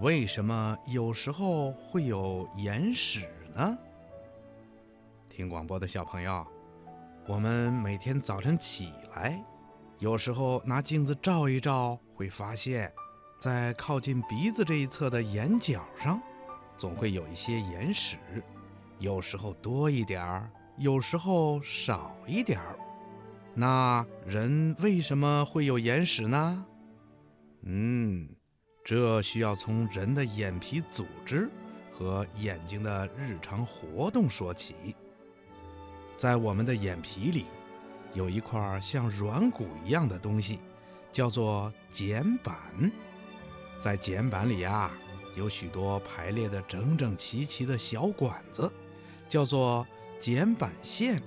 为什么有时候会有眼屎呢？听广播的小朋友，我们每天早晨起来，有时候拿镜子照一照，会发现，在靠近鼻子这一侧的眼角上，总会有一些眼屎，有时候多一点儿，有时候少一点儿。那人为什么会有眼屎呢？嗯。这需要从人的眼皮组织和眼睛的日常活动说起。在我们的眼皮里，有一块像软骨一样的东西，叫做睑板。在睑板里啊，有许多排列的整整齐齐的小管子，叫做睑板腺。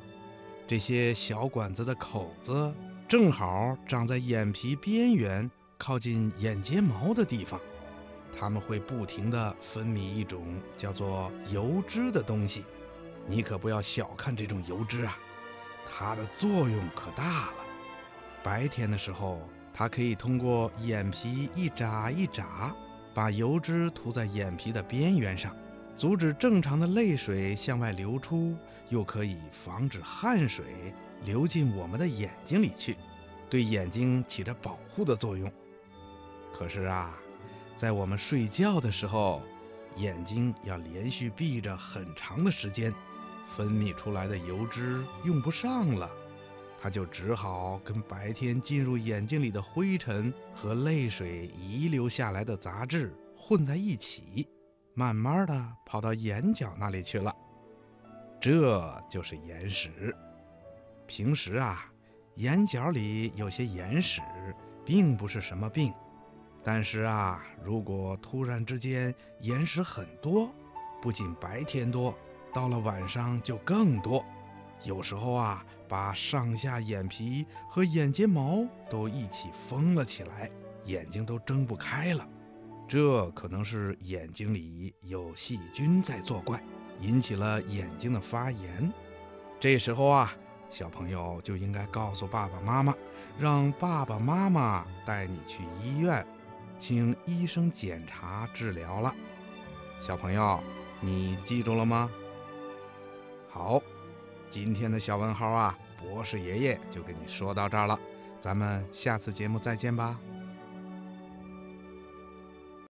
这些小管子的口子正好长在眼皮边缘。靠近眼睫毛的地方，它们会不停地分泌一种叫做油脂的东西。你可不要小看这种油脂啊，它的作用可大了。白天的时候，它可以通过眼皮一眨一眨，把油脂涂在眼皮的边缘上，阻止正常的泪水向外流出，又可以防止汗水流进我们的眼睛里去，对眼睛起着保护的作用。可是啊，在我们睡觉的时候，眼睛要连续闭着很长的时间，分泌出来的油脂用不上了，它就只好跟白天进入眼睛里的灰尘和泪水遗留下来的杂质混在一起，慢慢的跑到眼角那里去了。这就是眼屎。平时啊，眼角里有些眼屎，并不是什么病。但是啊，如果突然之间眼屎很多，不仅白天多，到了晚上就更多。有时候啊，把上下眼皮和眼睫毛都一起封了起来，眼睛都睁不开了。这可能是眼睛里有细菌在作怪，引起了眼睛的发炎。这时候啊，小朋友就应该告诉爸爸妈妈，让爸爸妈妈带你去医院。请医生检查治疗了，小朋友，你记住了吗？好，今天的小问号啊，博士爷爷就跟你说到这儿了，咱们下次节目再见吧。